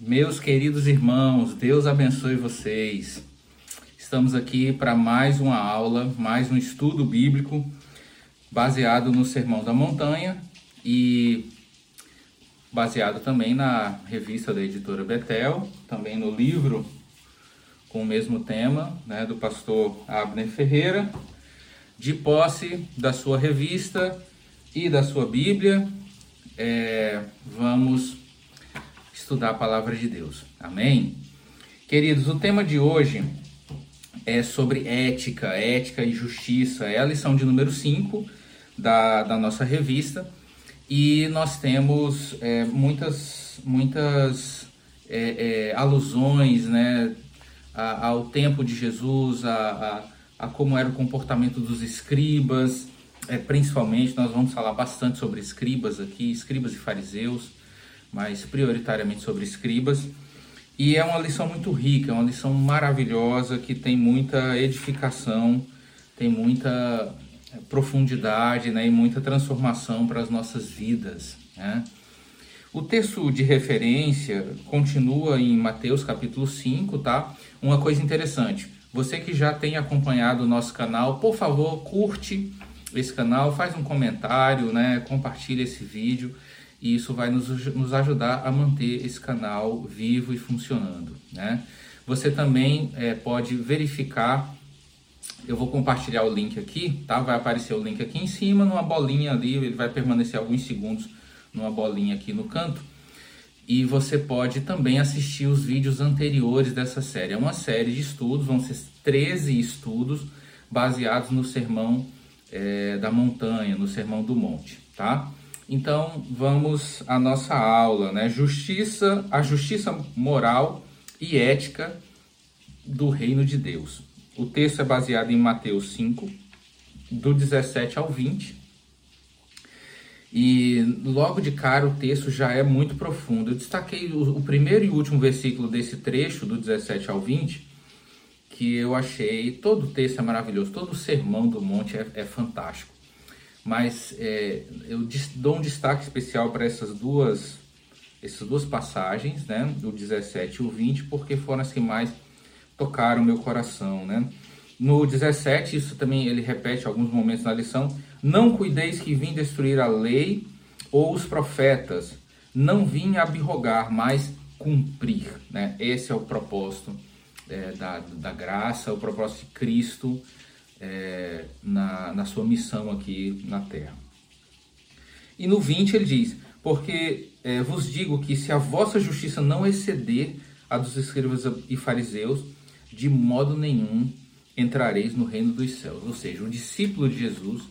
Meus queridos irmãos, Deus abençoe vocês. Estamos aqui para mais uma aula, mais um estudo bíblico baseado no Sermão da Montanha e baseado também na revista da editora Betel, também no livro com o mesmo tema, né, do pastor Abner Ferreira, de posse da sua revista e da sua Bíblia. É, vamos estudar a palavra de Deus. Amém? Queridos, o tema de hoje é sobre ética, ética e justiça. É a lição de número 5 da, da nossa revista. E nós temos é, muitas, muitas é, é, alusões né, ao tempo de Jesus, a, a, a, como era o comportamento dos escribas, é, principalmente. Nós vamos falar bastante sobre escribas aqui, escribas e fariseus mas prioritariamente sobre escribas. E é uma lição muito rica, é uma lição maravilhosa que tem muita edificação, tem muita eh, profundidade né, e muita transformação para as nossas vidas. Né? O texto de referência continua em Mateus capítulo 5, tá? Uma coisa interessante, você que já tem acompanhado o nosso canal, por favor, curte esse canal, faz um comentário, né? Compartilha esse vídeo e isso vai nos, nos ajudar a manter esse canal vivo e funcionando. Né? Você também é, pode verificar, eu vou compartilhar o link aqui, tá? vai aparecer o link aqui em cima, numa bolinha ali, ele vai permanecer alguns segundos numa bolinha aqui no canto. E você pode também assistir os vídeos anteriores dessa série. É uma série de estudos, vão ser 13 estudos baseados no sermão é, da montanha, no sermão do monte, tá? Então, vamos à nossa aula, né? Justiça, a justiça moral e ética do reino de Deus. O texto é baseado em Mateus 5, do 17 ao 20. E logo de cara o texto já é muito profundo. Eu destaquei o, primeiro e último versículo desse trecho, do 17 ao 20, que eu achei. Todo o texto é maravilhoso, todo o sermão do monte é, é fantástico mas é, eu dou um destaque especial para essas duas, essas duas passagens, né, do 17 e o 20, porque foram as que mais tocaram meu coração, né. No 17, isso também ele repete alguns momentos na lição, não cuideis que vim destruir a lei ou os profetas, não vim abrogar, mas cumprir, né, esse é o propósito é, da, da graça, o propósito de Cristo, é, na, na sua missão aqui na terra. E no 20 ele diz: Porque é, vos digo que se a vossa justiça não exceder a dos escribas e fariseus, de modo nenhum entrareis no reino dos céus. Ou seja, o discípulo de Jesus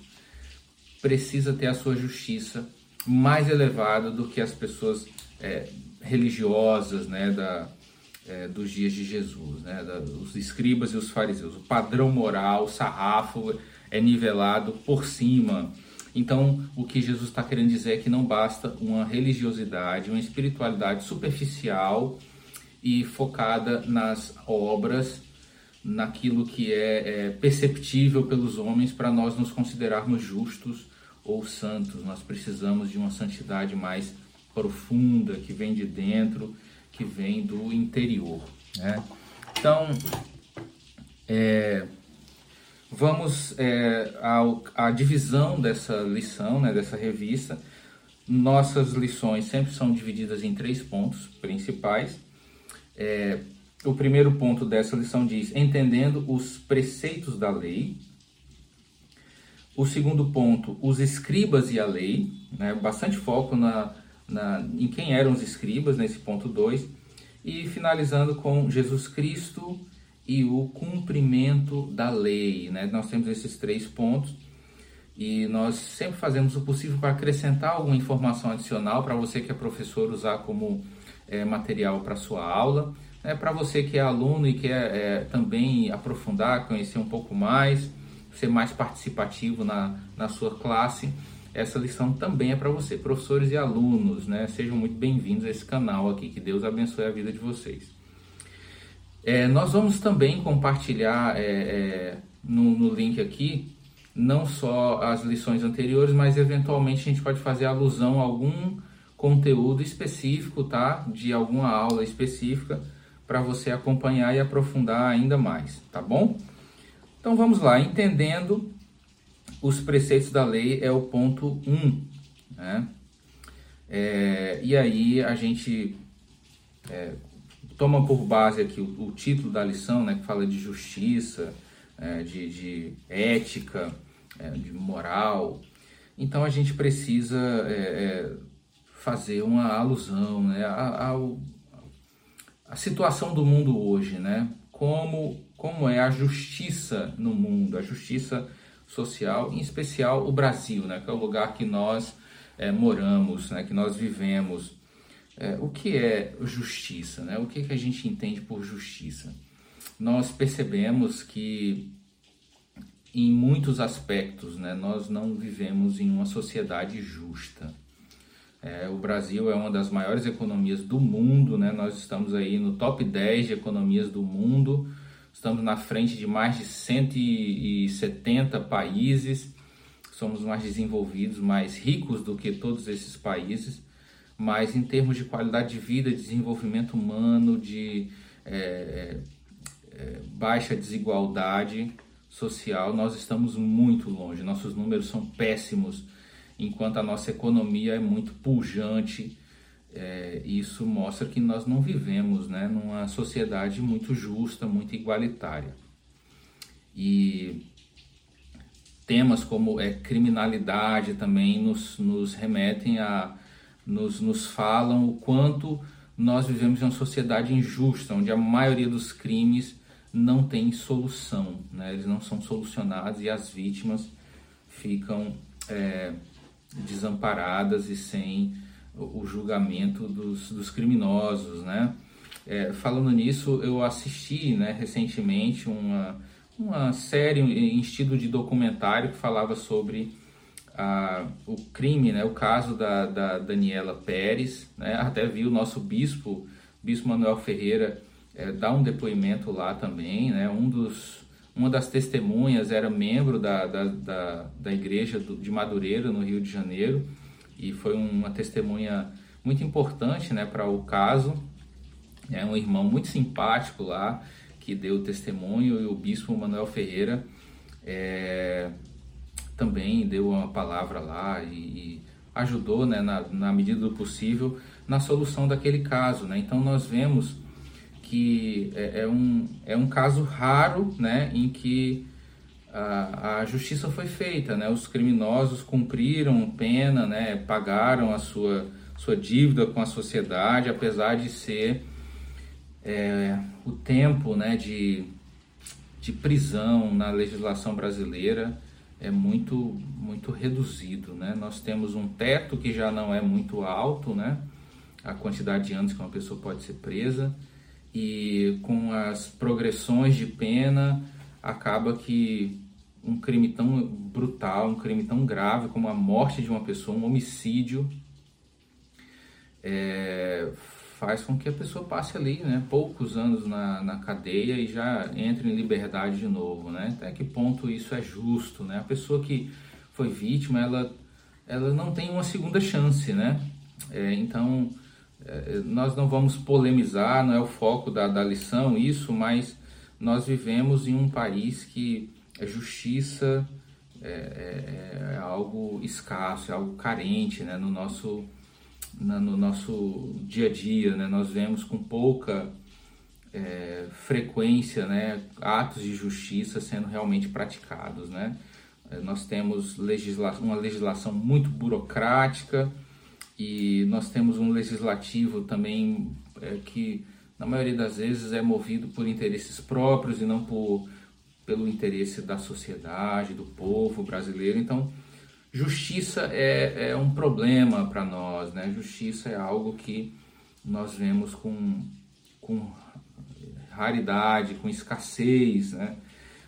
precisa ter a sua justiça mais elevada do que as pessoas é, religiosas né, da, é, dos dias de Jesus, né? Os escribas e os fariseus. O padrão moral, o sarrafo é nivelado por cima. Então, o que Jesus está querendo dizer é que não basta uma religiosidade, uma espiritualidade superficial e focada nas obras, naquilo que é, é perceptível pelos homens para nós nos considerarmos justos ou santos. Nós precisamos de uma santidade mais profunda, que vem de dentro que vem do interior. Né? Então, é, vamos é, à, divisão dessa lição, né, dessa revista. Nossas lições sempre são divididas em três pontos principais. É, o primeiro ponto dessa lição diz: entendendo os preceitos da lei. O segundo ponto, os escribas e a lei, né? bastante foco na, na, em quem eram os escribas, nesse ponto 2, e finalizando com Jesus Cristo e o cumprimento da lei. Né? Nós temos esses três pontos e nós sempre fazemos o possível para acrescentar alguma informação adicional para você que é professor usar como é, material para sua aula. É, para você que é aluno e quer é, também aprofundar, conhecer um pouco mais, ser mais participativo na, na sua classe, essa lição também é para você, professores e alunos, né? Sejam muito bem-vindos a esse canal aqui, que Deus abençoe a vida de vocês. É, nós vamos também compartilhar é, é, no, no, link aqui não só as lições anteriores, mas eventualmente a gente pode fazer alusão a algum conteúdo específico, tá? De alguma aula específica para você acompanhar e aprofundar ainda mais, tá bom? Então vamos lá, entendendo os preceitos da lei é o ponto 1, um, né? É, e aí a gente é, toma por base aqui o, o, título da lição, né, que fala de justiça, é, de, de, ética, é, de moral. Então a gente precisa é, é, fazer uma alusão né, à, à, situação do mundo hoje, né? Como, como é a justiça no mundo, a justiça social, em especial o Brasil, né? Que é o lugar que nós é, moramos, né? Que nós vivemos. É, o que é justiça, né? O que, que a gente entende por justiça? Nós percebemos que em muitos aspectos, né, nós não vivemos em uma sociedade justa. É, o Brasil é uma das maiores economias do mundo, né? nós estamos aí no top 10 de economias do mundo, estamos na frente de mais de 170 países, somos mais desenvolvidos, mais ricos do que todos esses países, mas em termos de qualidade de vida, desenvolvimento humano, de é, é, baixa desigualdade social, nós estamos muito longe, nossos números são péssimos enquanto a nossa economia é muito pujante. É, isso mostra que nós não vivemos né, numa sociedade muito justa, muito igualitária. E temas como é, criminalidade também nos, nos remetem a, nos, nos falam o quanto nós vivemos em uma sociedade injusta, onde a maioria dos crimes não tem solução, né? eles não são solucionados e as vítimas ficam é, desamparadas e sem o julgamento dos, dos criminosos, né? É, falando nisso, eu assisti né, recentemente uma, uma série em estilo de documentário que falava sobre a, o crime, né, o caso da, da Daniela Pérez. Né, até vi o nosso bispo, bispo Manuel Ferreira, é, dar um depoimento lá também. Né, um dos, uma das testemunhas era membro da, da, da, da igreja do, de Madureira, no Rio de Janeiro, e foi uma testemunha muito importante né, para o caso. É um irmão muito simpático lá, que deu testemunho, e o bispo Manuel Ferreira é, também deu uma palavra lá e, e ajudou, né, na, na medida do possível, na solução daquele caso. Né? Então nós vemos que é, é, um, é um caso raro né, em que a, a justiça foi feita, né? os criminosos cumpriram pena, né, pagaram a sua, sua dívida com a sociedade, apesar de ser é, o tempo né, de, de prisão na legislação brasileira é muito, muito reduzido. Né? Nós temos um teto que já não é muito alto, né? a quantidade de anos que uma pessoa pode ser presa, e com as progressões de pena acaba que um crime tão brutal, um crime tão grave como a morte de uma pessoa, um homicídio, é, faz com que a pessoa passe ali, né, poucos anos na, na cadeia e já entre em liberdade de novo, né? Até que ponto isso é justo, né? A pessoa que foi vítima, ela, ela não tem uma segunda chance, né? É, então é, nós não vamos polemizar, não é o foco da, da lição isso, mas nós vivemos em um país que a justiça é, é, é algo escasso, é algo carente né, no, nosso, na, no nosso dia a dia. Né? Nós vemos com pouca é, frequência né, atos de justiça sendo realmente praticados. Né? É, nós temos legisla uma legislação muito burocrática, e nós temos um legislativo também é, que na maioria das vezes é movido por interesses próprios e não por pelo interesse da sociedade, do povo brasileiro. Então, justiça é, é um problema para nós, né? Justiça é algo que nós vemos com, com raridade, com escassez, né?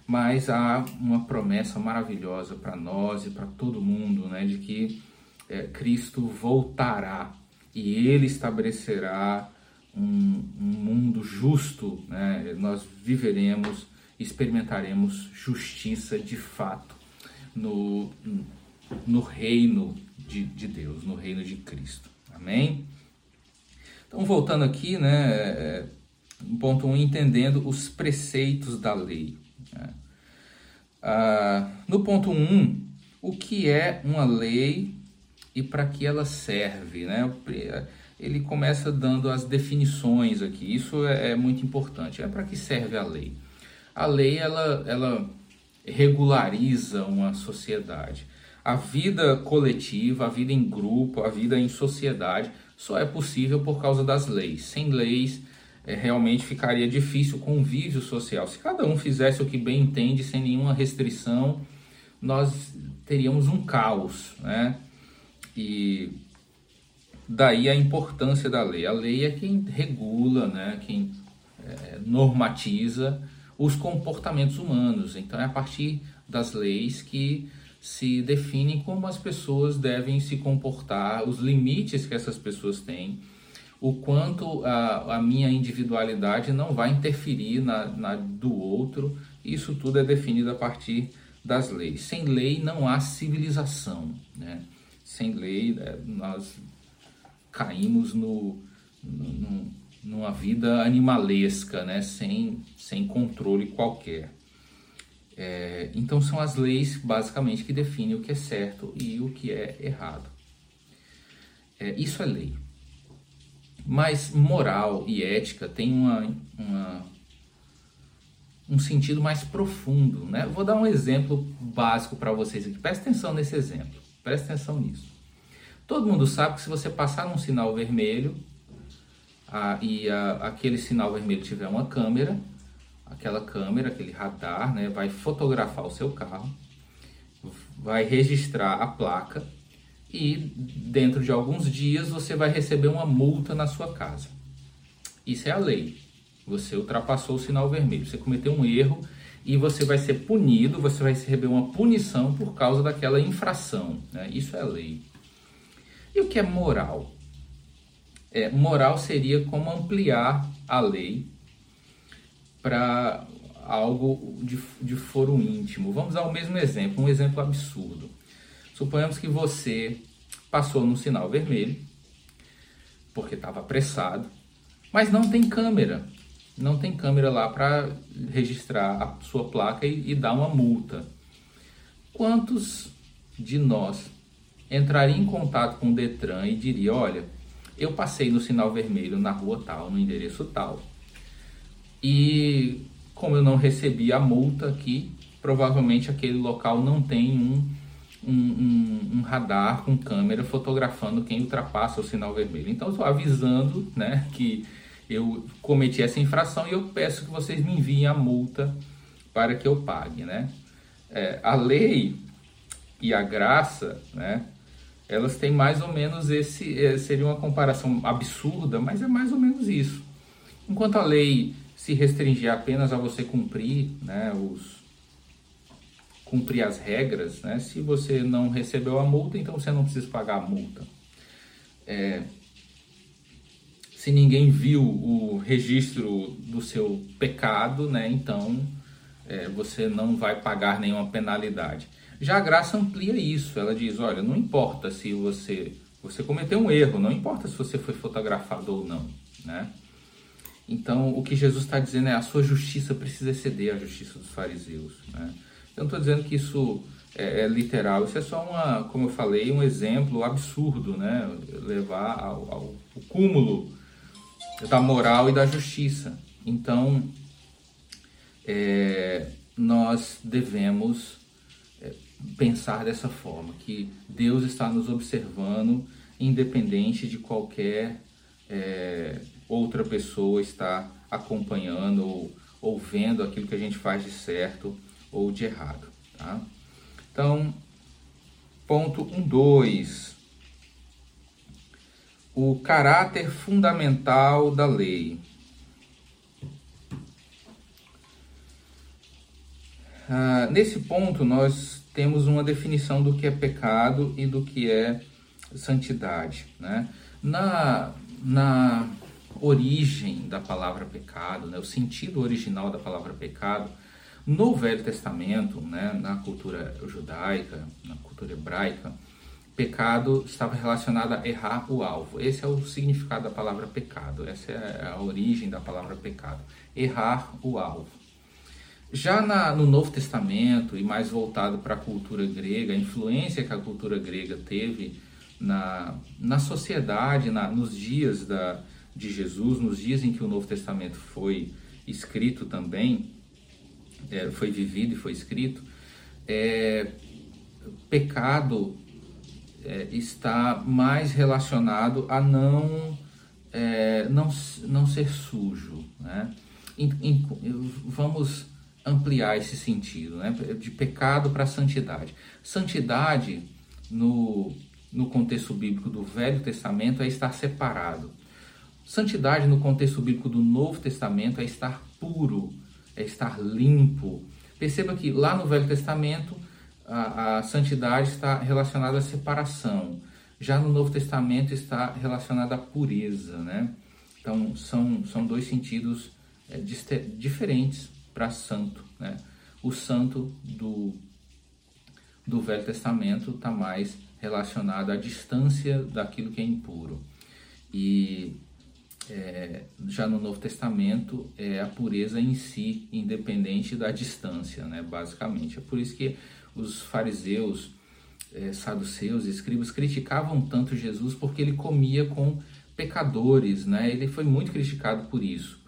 Mas há uma promessa maravilhosa para nós e para todo mundo, né? De que é, Cristo voltará e ele estabelecerá um, um mundo justo, né? nós viveremos, experimentaremos justiça de fato no, no reino de, de Deus, no reino de Cristo. Amém? Então, voltando aqui, né, é, ponto 1, um, entendendo os preceitos da lei. Né? Ah, no ponto 1, um, o que é uma lei e para que ela serve, né? Ele começa dando as definições aqui. Isso é, é muito importante. É para que serve a lei? A lei ela, ela regulariza uma sociedade. A vida coletiva, a vida em grupo, a vida em sociedade só é possível por causa das leis. Sem leis, é, realmente ficaria difícil o convívio social. Se cada um fizesse o que bem entende, sem nenhuma restrição, nós teríamos um caos, né? E daí a importância da lei. A lei é quem regula, né? Quem é, normatiza os comportamentos humanos. Então é a partir das leis que se define como as pessoas devem se comportar, os limites que essas pessoas têm, o quanto a, a minha individualidade não vai interferir na, na do outro. Isso tudo é definido a partir das leis. Sem lei não há civilização, né? Sem lei é, nós caímos no, no, numa vida animalesca, né? Sem, sem controle qualquer. É, então são as leis basicamente que definem o que é certo e o que é errado. É, isso é lei. Mas moral e ética tem uma, uma, um sentido mais profundo. Né? Vou dar um exemplo básico para vocês aqui. Presta atenção nesse exemplo. Presta atenção nisso. Todo mundo sabe que se você passar num sinal vermelho a, e a, aquele sinal vermelho tiver uma câmera, aquela câmera, aquele radar, né, vai fotografar o seu carro, vai registrar a placa e dentro de alguns dias você vai receber uma multa na sua casa. Isso é a lei. Você ultrapassou o sinal vermelho, você cometeu um erro e você vai ser punido, você vai receber uma punição por causa daquela infração. Né? Isso é lei. O que é moral? É, moral seria como ampliar a lei para algo de, de foro íntimo. Vamos dar o mesmo exemplo, um exemplo absurdo. Suponhamos que você passou no sinal vermelho, porque estava apressado, mas não tem câmera. Não tem câmera lá para registrar a sua placa e, e dar uma multa. Quantos de nós entrariam em contato com o Detran e diria, olha, eu passei no sinal vermelho na rua tal, no endereço tal, e como eu não recebi a multa aqui, provavelmente aquele local não tem um, um, um, um radar com câmera fotografando quem ultrapassa o sinal vermelho. Então, estou avisando né, que eu cometi essa infração e eu peço que vocês me enviem a multa para que eu pague. Né? É, a lei e a graça, né, elas têm mais ou menos esse. É, seria uma comparação absurda, mas é mais ou menos isso. Enquanto a lei se restringir apenas a você cumprir né, os, cumprir as regras, né? Se você não recebeu a multa, então você não precisa pagar a multa. É, se ninguém viu o registro do seu pecado, né? Então é, você não vai pagar nenhuma penalidade. Já a graça amplia isso. Ela diz, olha, não importa se você você cometeu um erro, não importa se você foi fotografado ou não, né? Então, o que Jesus está dizendo é a sua justiça precisa exceder a justiça dos fariseus. Né? Eu não estou dizendo que isso é, é, literal, isso é só uma, como eu falei, um exemplo absurdo, né? levar ao, ao, ao cúmulo da moral e da justiça. Então, é, nós devemos pensar dessa forma, que Deus está nos observando, independente de qualquer é, outra pessoa está acompanhando ou, ou vendo aquilo que a gente faz de certo ou de errado. Tá? Então, ponto 1, um, 2. O caráter fundamental da lei. Ah, nesse ponto, nós temos uma definição do que é pecado e do que é santidade. Né? Na, na origem da palavra pecado, né, o sentido original da palavra pecado, no Velho Testamento, né, na cultura judaica, na cultura hebraica, pecado estava relacionado a errar o alvo. Esse é o significado da palavra pecado, essa é a origem da palavra pecado. Errar o alvo. Já na, no Novo Testamento, e mais voltado para a cultura grega, a influência que a cultura grega teve na, na sociedade, na, nos dias da, de Jesus, nos dias em que o Novo Testamento foi escrito também, é, foi vivido e foi escrito, é, pecado é, está mais relacionado a não, é, não, não ser sujo. Né? Em, em, vamos ampliar esse sentido, né? de pecado para santidade. Santidade, no, no contexto bíblico do Velho Testamento, é estar separado. Santidade, no contexto bíblico do Novo Testamento, é estar puro, é estar limpo. Perceba que lá no Velho Testamento, a, a santidade está relacionada à separação. Já no Novo Testamento está relacionada à pureza, né? Então, são, são dois sentidos é, diferentes para santo. Né? O santo do, do Velho Testamento está mais relacionado à distância daquilo que é impuro. E é, já no Novo Testamento é a pureza em si, independente da distância, né? basicamente. É por isso que os fariseus, é, saduceus, escribas criticavam tanto Jesus porque ele comia com pecadores, né? Ele foi muito criticado por isso.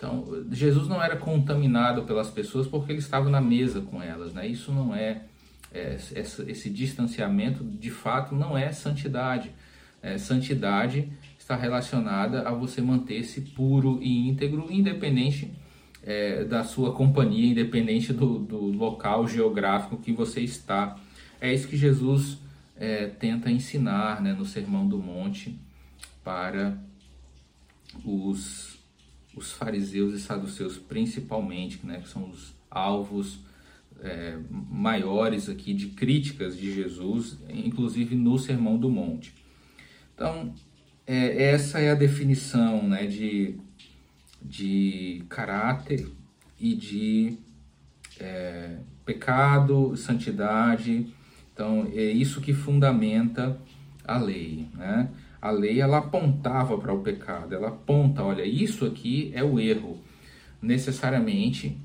Então, Jesus não era contaminado pelas pessoas porque ele estava na mesa com elas, né? Isso não é, é esse, distanciamento, de fato, não é santidade. É, santidade está relacionada a você manter-se puro e íntegro, independente é, da sua companhia, independente do, do, local geográfico que você está. É isso que Jesus é, tenta ensinar né, no Sermão do Monte para os os fariseus e saduceus principalmente, né, que são os alvos é, maiores aqui de críticas de Jesus, inclusive no Sermão do Monte. Então, é, essa é a definição né, de, de caráter e de é, pecado, santidade. Então, é isso que fundamenta a lei. Né? A lei ela apontava para o pecado, ela aponta, olha, isso aqui é o erro. Necessariamente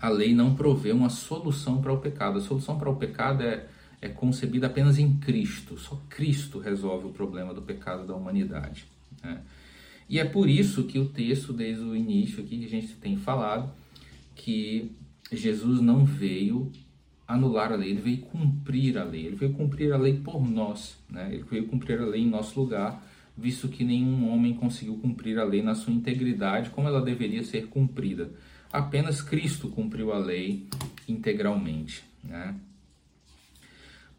a lei não provê uma solução para o pecado. A solução para o pecado é, é concebida apenas em Cristo. Só Cristo resolve o problema do pecado da humanidade. Né? E é por isso que o texto, desde o início aqui que a gente tem falado, que Jesus não veio anular a lei, ele veio cumprir a lei, ele veio cumprir a lei por nós, né? ele veio cumprir a lei em nosso lugar, visto que nenhum homem conseguiu cumprir a lei na sua integridade como ela deveria ser cumprida. Apenas Cristo cumpriu a lei integralmente. Né?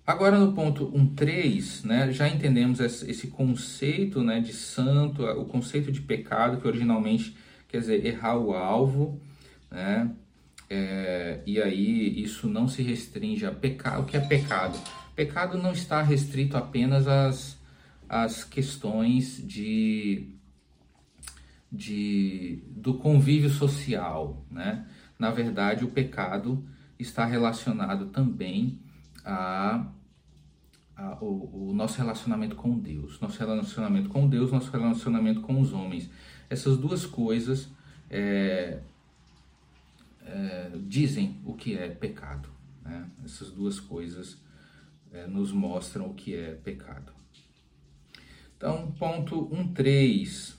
Agora no ponto 1.3, né, já entendemos esse conceito né, de santo, o conceito de pecado, que originalmente quer dizer errar o alvo, né, é, e aí isso não se restringe a pecado. O que é pecado? Pecado não está restrito apenas às, às questões de, de, do convívio social. Né? Na verdade, o pecado está relacionado também a, a o, o, nosso relacionamento com Deus. Nosso relacionamento com Deus, nosso relacionamento com os homens. Essas duas coisas é, é, dizem o que é pecado. Né? Essas duas coisas é, nos mostram o que é pecado. Então, ponto 1.3.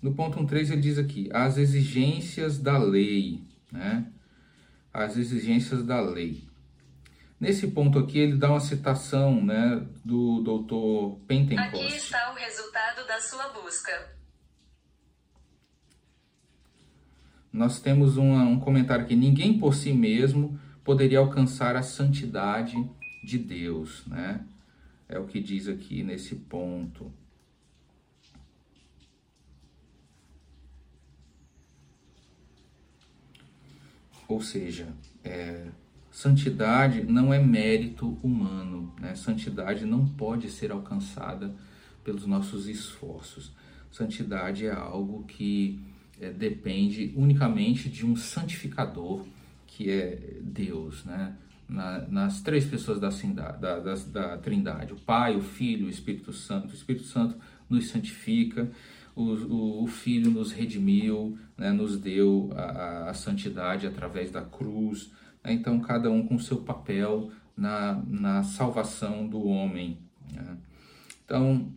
No ponto 1.3 ele diz aqui, as exigências da lei, né? As exigências da lei. Nesse ponto aqui ele dá uma citação, né, do doutor Pentecost. Aqui está o resultado da sua busca. Nós temos um comentário aqui: ninguém por si mesmo poderia alcançar a santidade de Deus, né? É o que diz aqui nesse ponto. Ou seja, é, santidade não é mérito humano, né? Santidade não pode ser alcançada pelos nossos esforços. Santidade é algo que é, depende unicamente de um santificador que é Deus, né? na, nas três pessoas da, da, da, da, Trindade: o Pai, o Filho, o Espírito Santo. O Espírito Santo nos santifica, o, o, o Filho nos redimiu, né, nos deu a, a, santidade através da cruz. Né, então, cada um com seu papel na, na salvação do homem. Né. Então,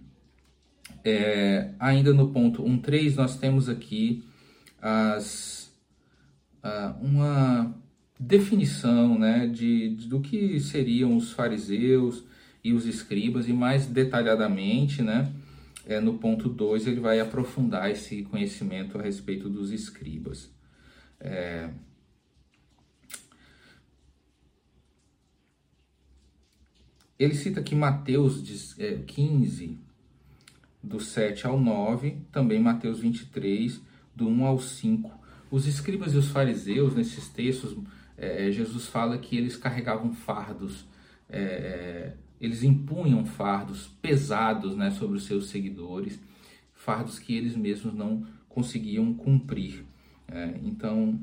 é, ainda no ponto 1.3, nós temos aqui as, uma definição né, de, de, do que seriam os fariseus e os escribas, e mais detalhadamente, né, é, no ponto 2, ele vai aprofundar esse conhecimento a respeito dos escribas. É, ele cita aqui Mateus 15, é, do 7 ao 9, também Mateus 23, do 1 ao 5. Os escribas e os fariseus, nesses textos, é, é, Jesus fala que eles carregavam fardos, é, é, eles impunham fardos pesados né, sobre os seus seguidores, fardos que eles mesmos não conseguiam cumprir. É, então,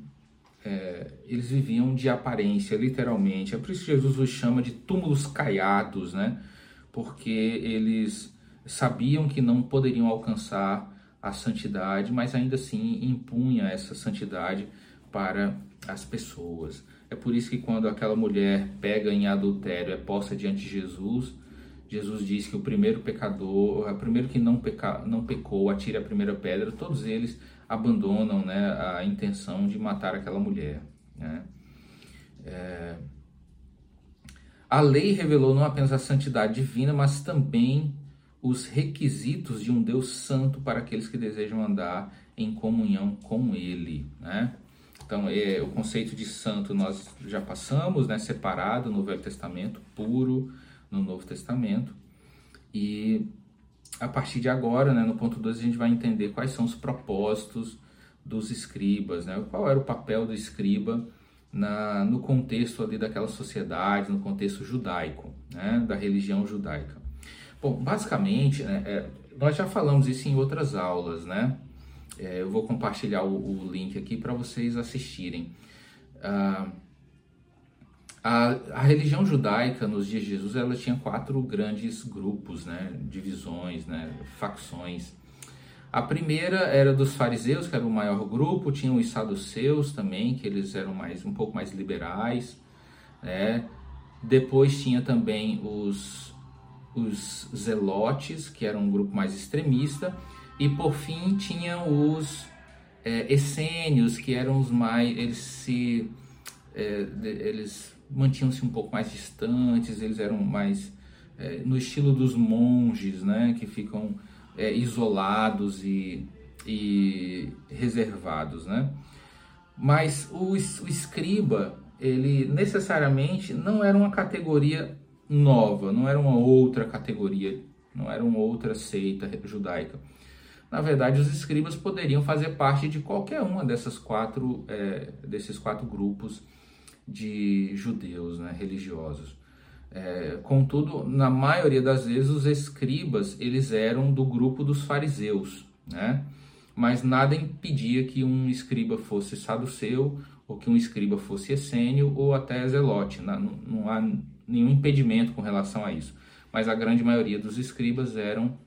é, eles viviam de aparência, literalmente. É por isso que Jesus os chama de túmulos caiados, né? porque eles sabiam que não poderiam alcançar a santidade, mas ainda assim impunha essa santidade para as pessoas. É por isso que quando aquela mulher pega em adultério, é posta diante de Jesus, Jesus diz que o primeiro pecador, o primeiro que não, peca, não pecou, atire a primeira pedra, todos eles abandonam né, a intenção de matar aquela mulher. Né? É... A lei revelou não apenas a santidade divina, mas também os requisitos de um Deus santo para aqueles que desejam andar em comunhão com Ele. Né? Então, é, o conceito de santo nós já passamos, né? separado no Velho Testamento, puro no Novo Testamento. E a partir de agora, né, no ponto 2, a gente vai entender quais são os propósitos dos escribas, né? qual era o papel do escriba na, no contexto ali daquela sociedade, no contexto judaico, né, da religião judaica. Bom, basicamente, né, é, nós já falamos isso em outras aulas, né? É, eu vou compartilhar o, o link aqui para vocês assistirem. Ah, a, a, religião judaica nos dias de Jesus ela tinha quatro grandes grupos, né, divisões, né, facções. A primeira era dos fariseus, que era o maior grupo, tinha os saduceus também, que eles eram mais um pouco mais liberais, né? Depois tinha também os os zelotes, que era um grupo mais extremista, e por fim tinha os é, essênios, que eram os mais. Eles se. É, eles mantinham-se um pouco mais distantes, eles eram mais é, no estilo dos monges, né, que ficam é, isolados e, e reservados, né. Mas o, o escriba, ele necessariamente não era uma categoria nova, não era uma outra categoria, não era uma outra seita judaica. Na verdade, os escribas poderiam fazer parte de qualquer uma dessas quatro, é, desses quatro grupos de judeus né, religiosos. É, contudo, na maioria das vezes, os escribas eles eram do grupo dos fariseus, né? mas nada impedia que um escriba fosse saduceu, ou que um escriba fosse essênio, ou até zelote. Não, não há nenhum impedimento com relação a isso. Mas a grande maioria dos escribas eram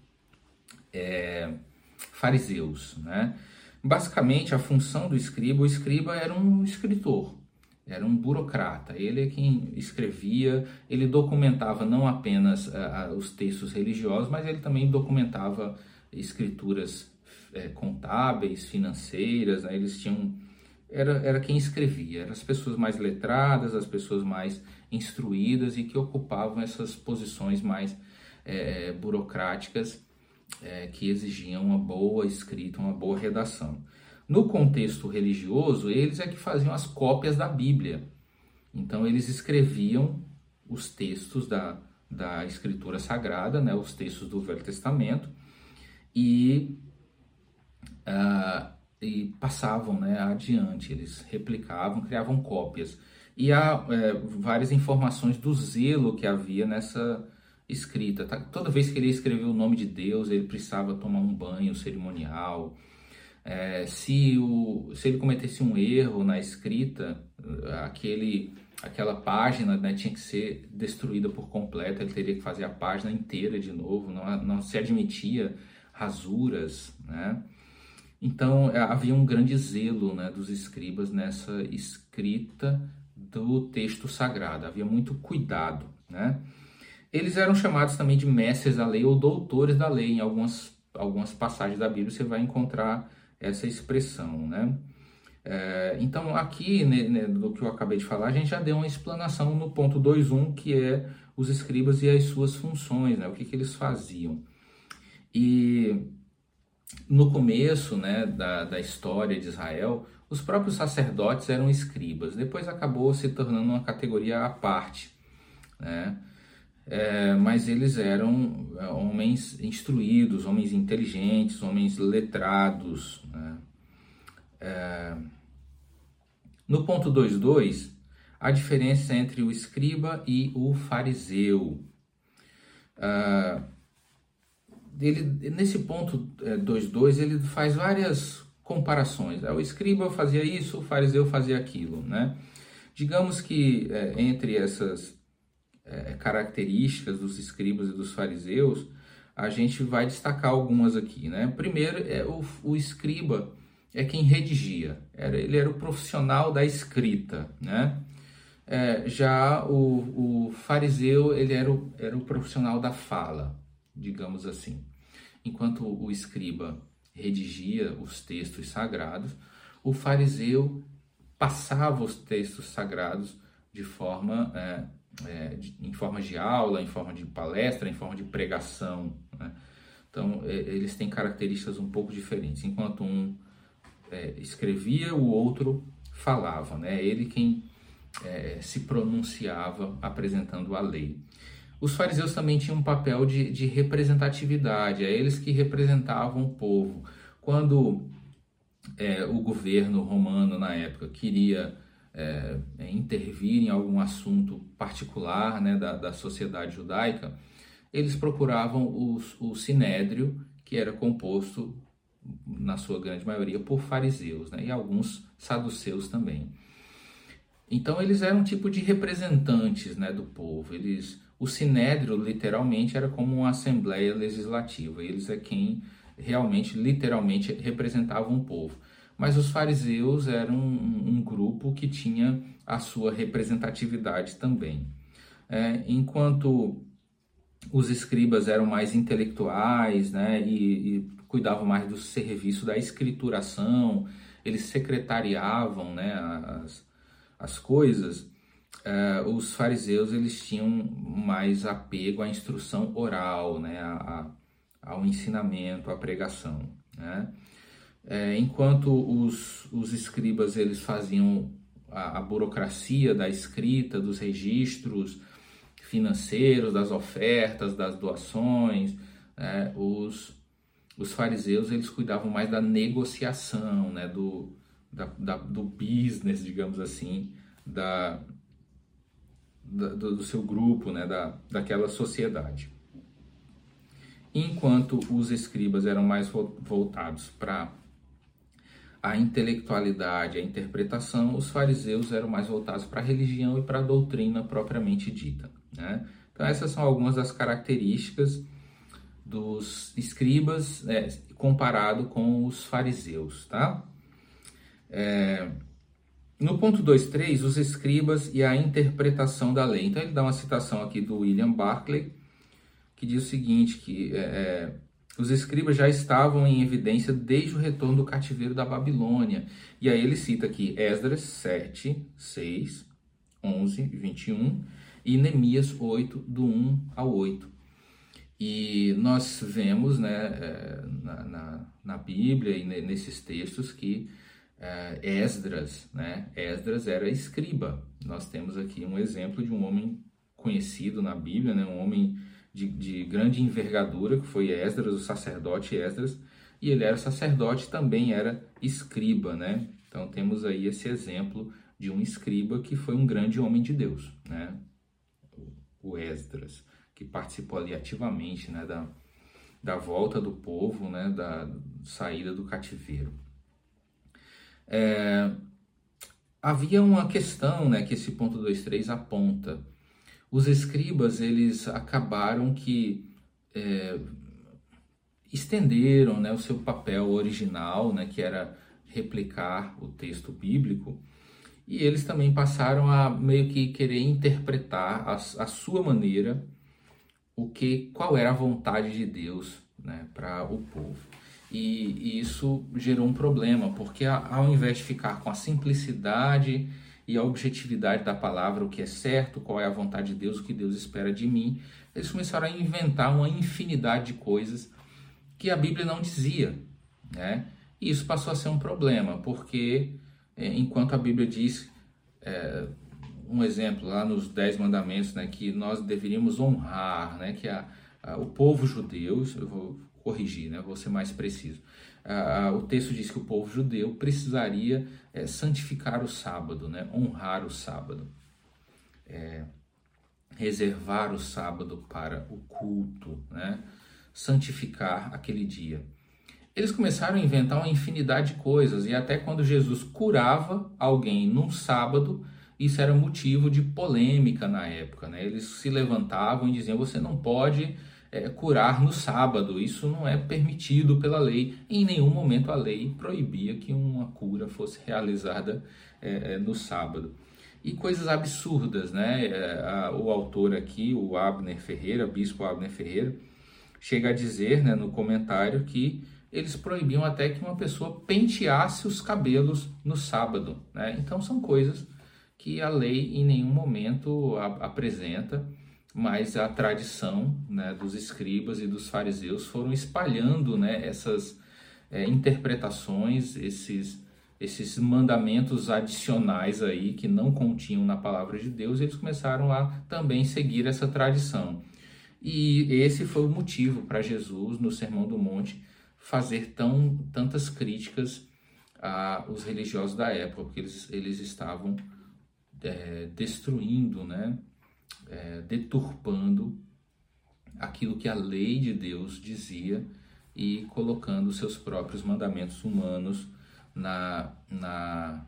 é, fariseus. Né? Basicamente, a função do escriba, o escriba era um escritor, era um burocrata. Ele é quem escrevia, ele documentava não apenas uh, os textos religiosos, mas ele também documentava escrituras é, contábeis, financeiras. Né? Eles tinham era, era quem escrevia, eram as pessoas mais letradas, as pessoas mais instruídas e que ocupavam essas posições mais é, burocráticas é, que exigiam uma boa escrita, uma boa redação. No contexto religioso, eles é que faziam as cópias da Bíblia. Então, eles escreviam os textos da, da Escritura Sagrada, né, os textos do Velho Testamento, e, uh, e passavam né, adiante. Eles replicavam, criavam cópias. E há é, várias informações do zelo que havia nessa escrita. Tá? Toda vez que ele escreveu o nome de Deus, ele precisava tomar um banho cerimonial. É, se, o, se ele cometesse um erro na escrita, aquele aquela página né, tinha que ser destruída por completo, ele teria que fazer a página inteira de novo, não, não se admitia rasuras, né? Então é, havia um grande zelo né, dos escribas nessa escrita do texto sagrado, havia muito cuidado, né? Eles eram chamados também de mestres da lei ou doutores da lei. Em algumas, algumas passagens da Bíblia você vai encontrar essa expressão, né? É, então, aqui, né, né, do que eu acabei de falar, a gente já deu uma explanação no ponto 2.1, que é os escribas e as suas funções, né? O que, que eles faziam. E no começo né, da, da história de Israel, os próprios sacerdotes eram escribas. Depois acabou se tornando uma categoria à parte. Né? É, mas eles eram é, homens instruídos, homens inteligentes, homens letrados. Né? É, no ponto 2.2, a diferença entre o escriba e o fariseu. Uh, ele, nesse ponto 2.2, é, ele faz várias comparações. O escriba fazia isso, o fariseu fazia aquilo. Né? Digamos que é, entre essas é, características dos escribas e dos fariseus, a gente vai destacar algumas aqui. Né? Primeiro, é o, o escriba é quem redigia, era, ele era o profissional da escrita. Né? É, já o, o fariseu ele era o, era o profissional da fala, digamos assim. Enquanto o escriba redigia os textos sagrados, o fariseu passava os textos sagrados de forma, é, é, de, em forma de aula, em forma de palestra, em forma de pregação. Né? Então, é, eles têm características um pouco diferentes. Enquanto um é, escrevia, o outro falava. Né? Ele quem é, se pronunciava apresentando a lei. Os fariseus também tinham um papel de, de representatividade, é eles que representavam o povo. Quando é, o governo romano na época queria é, intervir em algum assunto particular né, da, da sociedade judaica, eles procuravam os, o sinédrio, que era composto, na sua grande maioria, por fariseus né, e alguns saduceus também. Então eles eram um tipo de representantes né, do povo, eles o sinédrio, literalmente, era como uma assembleia legislativa. Eles é quem realmente, literalmente, representavam o povo. Mas os fariseus eram um, um grupo que tinha a sua representatividade também. É, enquanto os escribas eram mais intelectuais né, e, e cuidavam mais do serviço da escrituração, eles secretariavam né, as, as coisas, uh, os fariseus eles tinham mais apego à instrução oral, né, a, a, ao ensinamento, à pregação. Né? É, enquanto os, os escribas eles faziam a, a, burocracia da escrita, dos registros financeiros, das ofertas, das doações, né? os, os fariseus eles cuidavam mais da negociação, né? do, da, da, do business, digamos assim, da, do, do seu grupo, né, da, daquela sociedade. Enquanto os escribas eram mais voltados para a intelectualidade, a interpretação, os fariseus eram mais voltados para a religião e para a doutrina propriamente dita. Né? Então, essas são algumas das características dos escribas é, comparado com os fariseus. Tá? É, no ponto 2.3, os escribas e a interpretação da lei. Então ele dá uma citação aqui do William Barclay, que diz o seguinte, que é, é, os escribas já estavam em evidência desde o retorno do cativeiro da Babilônia. E aí ele cita aqui Esdras 7, 6, 11 21 e Neemias 8, do 1 ao 8. E nós vemos né, é, na, na, na Bíblia e nesses textos que uh, Esdras, né? Esdras era escriba. Nós temos aqui um exemplo de um homem conhecido na Bíblia, né? Um homem de, de grande envergadura que foi Esdras, o sacerdote Esdras, e ele era sacerdote também era escriba, né? Então temos aí esse exemplo de um escriba que foi um grande homem de Deus, né? O Esdras, que participou ali ativamente, né, da, da volta do povo, né, da saída do cativeiro. É, havia uma questão né, que esse ponto 2.3 aponta. Os escribas, eles acabaram que é, estenderam né, o seu papel original, né, que era replicar o texto bíblico, e eles também passaram a meio que querer interpretar a, a sua maneira o que qual era a vontade de Deus né, para o povo. E, e, isso gerou um problema, porque ao invés de ficar com a simplicidade e a objetividade da palavra, o que é certo, qual é a vontade de Deus, o que Deus espera de mim, eles começaram a inventar uma infinidade de coisas que a Bíblia não dizia. Né? E isso passou a ser um problema, porque é, enquanto a Bíblia diz, é, um exemplo lá nos Dez Mandamentos, né, que nós deveríamos honrar, né, que a, a, o povo judeu, eu vou corrigir, né, vou ser mais preciso. A, o texto diz que o povo judeu precisaria é, santificar o sábado, né, honrar o sábado, é, reservar o sábado para o culto, né, santificar aquele dia. Eles começaram a inventar uma infinidade de coisas e até quando Jesus curava alguém num sábado, isso era motivo de polêmica na época. Né? Eles se levantavam e diziam: você não pode é, curar no sábado, isso não é permitido pela lei. Em nenhum momento a lei proibia que uma cura fosse realizada é, é no sábado. E coisas absurdas, né? É, o autor aqui, o Abner Ferreira, bispo Abner Ferreira, chega a dizer né, no comentário que eles proibiam até que uma pessoa penteasse os cabelos no sábado. Né? Então são coisas que a lei em nenhum momento apresenta, mas a tradição né, dos escribas e dos fariseus foram espalhando né, essas é, interpretações, esses, esses mandamentos adicionais aí que não continham na palavra de Deus, eles começaram a também seguir essa tradição. E esse foi o motivo para Jesus, no Sermão do Monte, fazer tão, tantas críticas aos religiosos da época, porque eles, eles estavam é, destruindo, né, é, deturpando aquilo que a lei de Deus dizia e colocando seus próprios mandamentos humanos na, na,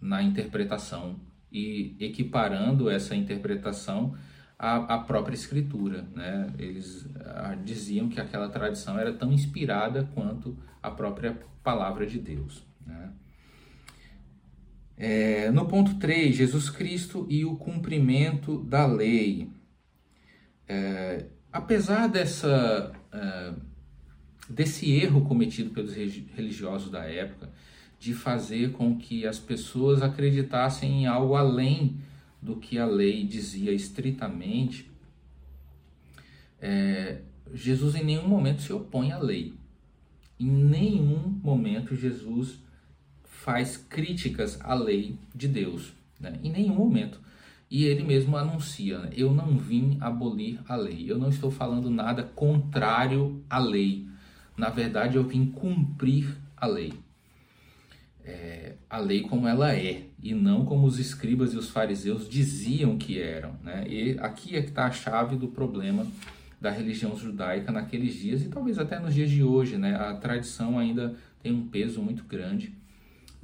na interpretação e equiparando essa interpretação a, a própria escritura. Né? Eles a, ah, diziam que aquela tradição era tão inspirada quanto a própria palavra de Deus. Né? É, no ponto 3, Jesus Cristo e o cumprimento da lei. É, apesar dessa, é, desse erro cometido pelos religiosos da época, de fazer com que as pessoas acreditassem em algo além do que a lei dizia estritamente, é, Jesus em nenhum momento se opõe à lei. Em nenhum momento Jesus faz críticas à lei de Deus. Né? Em nenhum momento. E ele mesmo anuncia: né? Eu não vim abolir a lei. Eu não estou falando nada contrário à lei. Na verdade, eu vim cumprir a lei é, a lei como ela é e não como os escribas e os fariseus diziam que eram. Né? E aqui é que está a chave do problema da religião judaica naqueles dias e talvez até nos dias de hoje. Né? A tradição ainda tem um peso muito grande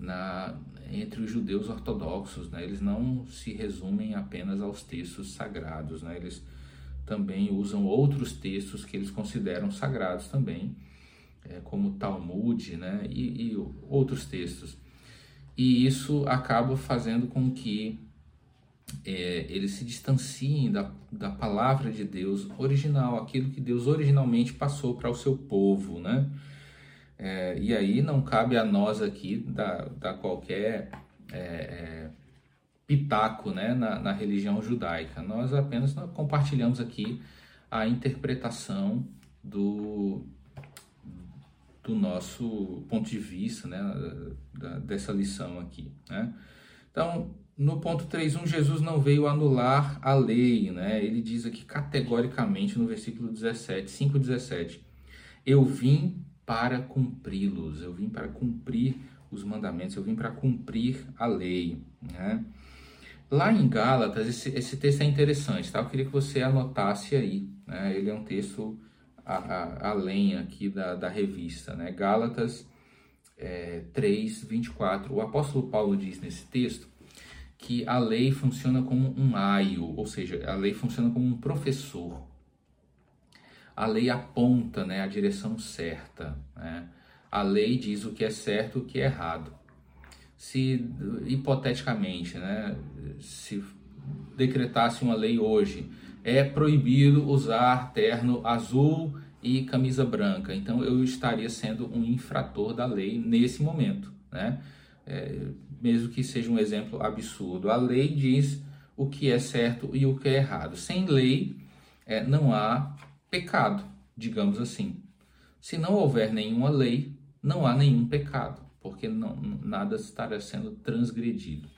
na, entre os judeus ortodoxos. Né? Eles não se resumem apenas aos textos sagrados. Né? Eles também usam outros textos que eles consideram sagrados também é, como Talmud né, e, e, outros textos. E isso acaba fazendo com que é, eles se distanciem da, da palavra de Deus original, aquilo que Deus originalmente passou para o seu povo. Né? É, e aí não cabe a nós aqui dar, dar qualquer é, é, pitaco né, na, na religião judaica. Nós apenas compartilhamos aqui a interpretação do, do nosso ponto de vista, né, da, dessa lição aqui, né? Então, no ponto 3.1, Jesus não veio anular a lei, né? Ele diz aqui categoricamente no versículo 17, 5:17, eu vim para cumpri-los, eu vim para cumprir os mandamentos, eu vim para cumprir a lei, né? Lá em Gálatas, esse, esse texto é interessante, tá? Eu queria que você anotasse aí, né? Ele é um texto a, a, a lenha aqui da, da revista, né? Gálatas é, 3, 24. O apóstolo Paulo diz nesse texto que a lei funciona como um aio, ou seja, a lei funciona como um professor. A lei aponta né, a direção certa. Né? A lei diz o que é certo e o que é errado. Se, hipoteticamente, né, se decretasse uma lei hoje, é proibido usar terno azul e camisa branca. Então eu estaria sendo um infrator da lei nesse momento, né? É, mesmo que seja um exemplo absurdo. A lei diz o que é certo e o que é errado. Sem lei, é, não há pecado, digamos assim. Se não houver nenhuma lei, não há nenhum pecado, porque não, nada estará sendo transgredido.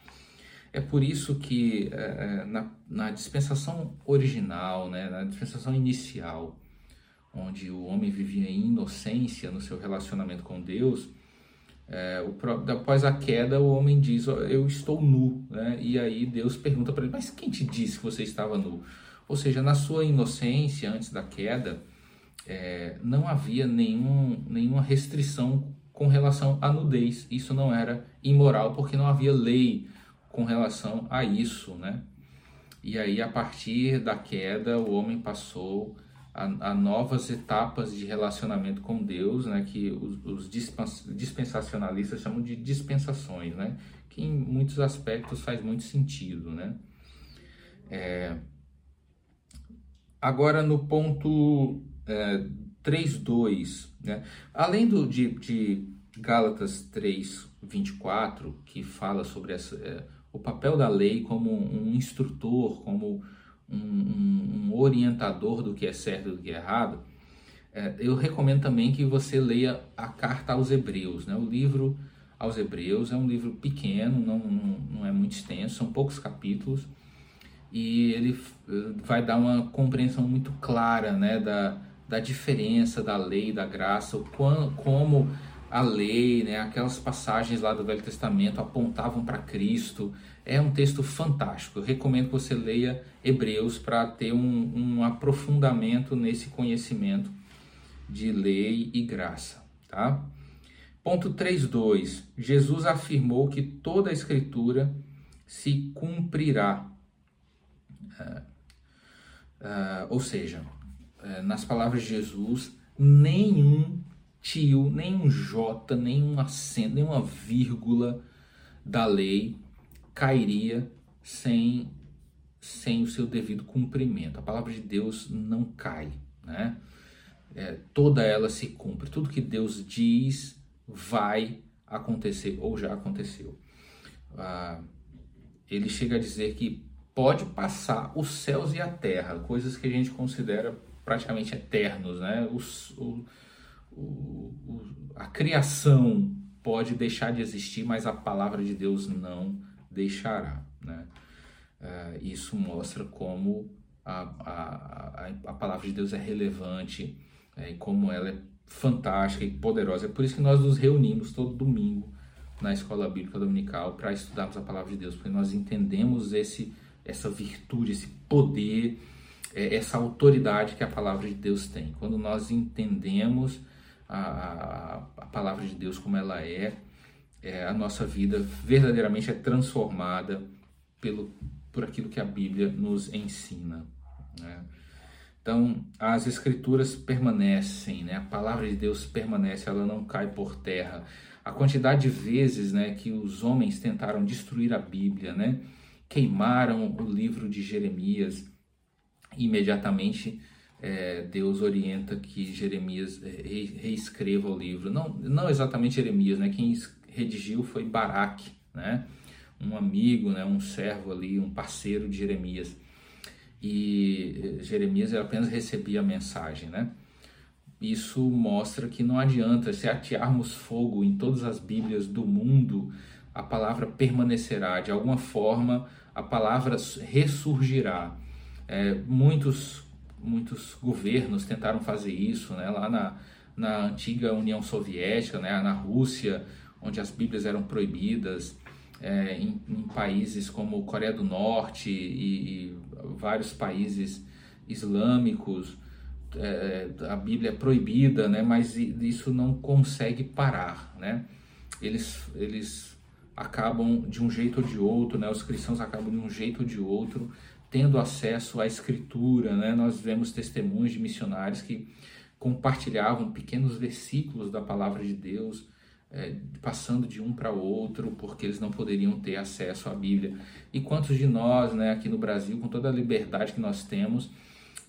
É por isso que é, é na, na, dispensação original, né, na dispensação inicial, onde o homem vivia em inocência no seu relacionamento com Deus, é, o, após a queda, o homem diz: Eu estou nu. Né? E aí Deus pergunta para ele: Mas quem te disse que você estava nu? Ou seja, na sua inocência, antes da queda, é, não havia nenhum, nenhuma restrição com relação à nudez. Isso não era imoral, porque não havia lei com relação a isso. Né? E aí, a partir da queda, o homem passou a, a, novas etapas de relacionamento com Deus, né, que os, os dispensacionalistas chamam de dispensações, né, que em muitos aspectos faz muito sentido. Né. É, agora, no ponto é, 3.2, né, além do, de, de Gálatas 3.24, que fala sobre essa, é, o papel da lei como um instrutor, como um, um, um orientador do que é certo e do que é errado, é, eu recomendo também que você leia a carta aos Hebreus. Né? O livro aos Hebreus é um livro pequeno, não, não, não é muito extenso, são poucos capítulos, e ele eh, vai dar uma compreensão muito clara né, da, da diferença da lei e da graça, o quão, como a lei, né, aquelas passagens lá do Velho Testamento apontavam para Cristo. É um texto fantástico. Eu recomendo que você leia Hebreus para ter um, um, aprofundamento nesse conhecimento de lei e graça. Tá? Ponto 3.2. Jesus afirmou que toda a Escritura se cumprirá. Uh, uh, ou seja, uh, nas palavras de Jesus, nenhum tio, nem um J, nem um acento, nem uma vírgula da lei cairia sem, sem o seu devido cumprimento. A palavra de Deus não cai, né? É, toda ela se cumpre. Tudo que Deus diz vai acontecer ou já aconteceu. Ah, ele chega a dizer que pode passar os céus e a terra, coisas que a gente considera praticamente eternos, né? O, o, a criação pode deixar de existir, mas a palavra de Deus não deixará. Né? Uh, isso mostra como a, a, a, a, palavra de Deus é relevante é, e como ela é fantástica e poderosa. É por isso que nós nos reunimos todo domingo na escola bíblica dominical para estudarmos a palavra de Deus, porque nós entendemos esse, essa virtude, esse poder, é, essa autoridade que a palavra de Deus tem. Quando nós entendemos a, a palavra de Deus como ela é, é, a nossa vida verdadeiramente é transformada pelo, por aquilo que a Bíblia nos ensina. Né? Então, as escrituras permanecem, né? a palavra de Deus permanece, ela não cai por terra. A quantidade de vezes né, que os homens tentaram destruir a Bíblia, né? Queimaram o livro de Jeremias, imediatamente é, Deus orienta que Jeremias é, reescreva o livro. Não, não exatamente Jeremias, né? Quem redigiu foi Baraque, né? Um amigo, né? Um servo ali, um parceiro de Jeremias. E é, Jeremias apenas recebia a mensagem, né? Isso mostra que não adianta se atearmos fogo em todas as Bíblias do mundo, a palavra permanecerá. De alguma forma, a palavra ressurgirá. É, muitos muitos governos tentaram fazer isso, né? Lá na, na antiga União Soviética, né? Na Rússia, onde as Bíblias eram proibidas, é, em, em, países como Coreia do Norte e, e vários países islâmicos, é, a Bíblia é proibida, né? Mas isso não consegue parar, né? Eles, eles acabam de um jeito ou de outro, né? Os cristãos acabam de um jeito ou de outro tendo acesso à escritura, né? Nós vemos testemunhos de missionários que compartilhavam pequenos versículos da palavra de Deus, é, passando de um para outro, porque eles não poderiam ter acesso à Bíblia. E quantos de nós, né, aqui no Brasil, com toda a liberdade que nós temos,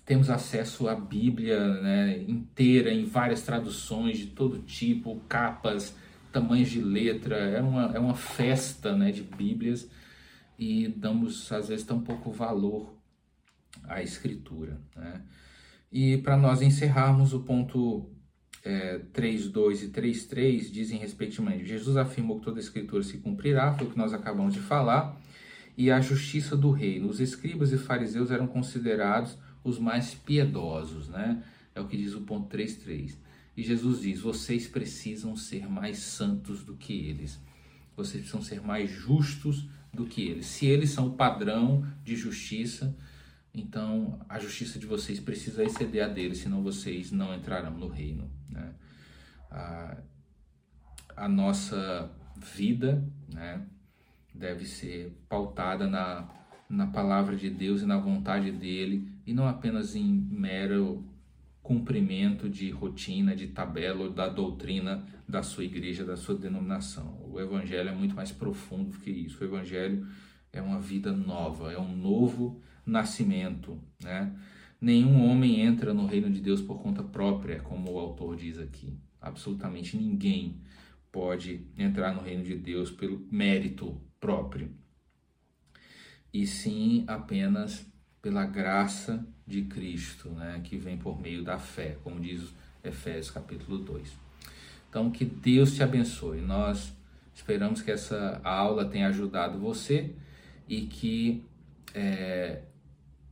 temos acesso à Bíblia né, inteira, em várias traduções de todo tipo, capas, tamanhos de letra, é uma, é uma festa né, de Bíblias e damos às vezes tão pouco valor à Escritura. Né? E para nós encerrarmos o ponto é, 3.2 e 3.3 dizem respectivamente, Jesus afirmou que toda a Escritura se cumprirá, foi o que nós acabamos de falar, e a justiça do reino. Os escribas e fariseus eram considerados os mais piedosos, né? É o que diz o ponto 3.3. E Jesus diz: vocês precisam ser mais santos do que eles. Vocês precisam ser mais justos do que eles. Se eles são o padrão de justiça, então a justiça de vocês precisa exceder a deles, senão vocês não entrarão no reino. Né? A, a nossa vida né, deve ser pautada na na palavra de Deus e na vontade dele, e não apenas em mero cumprimento de rotina, de tabela da doutrina da sua igreja, da sua denominação. O evangelho é muito mais profundo do que isso. O evangelho é uma vida nova, é um novo nascimento, né? Nenhum homem entra no reino de Deus por conta própria, como o autor diz aqui. Absolutamente ninguém pode entrar no reino de Deus pelo mérito próprio e sim apenas pela graça de Cristo, né, que vem por meio da fé, como diz Efésios capítulo 2. Então, que Deus te abençoe. Nós esperamos que essa aula tenha ajudado você e que é,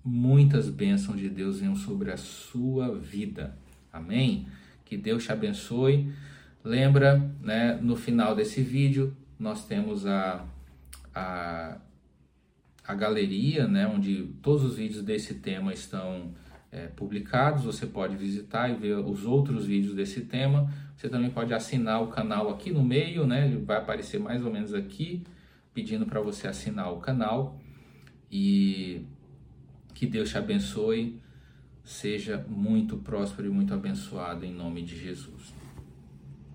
muitas bênçãos de Deus venham sobre a sua vida. Amém? Que Deus te abençoe. Lembra, né, no final desse vídeo, nós temos a, a a galeria, né, onde todos os vídeos desse tema estão é, publicados. Você pode visitar e ver os outros vídeos desse tema. Você também pode assinar o canal aqui no meio, né? Ele vai aparecer mais ou menos aqui, pedindo para você assinar o canal. E que Deus te abençoe. Seja muito próspero e muito abençoado em nome de Jesus.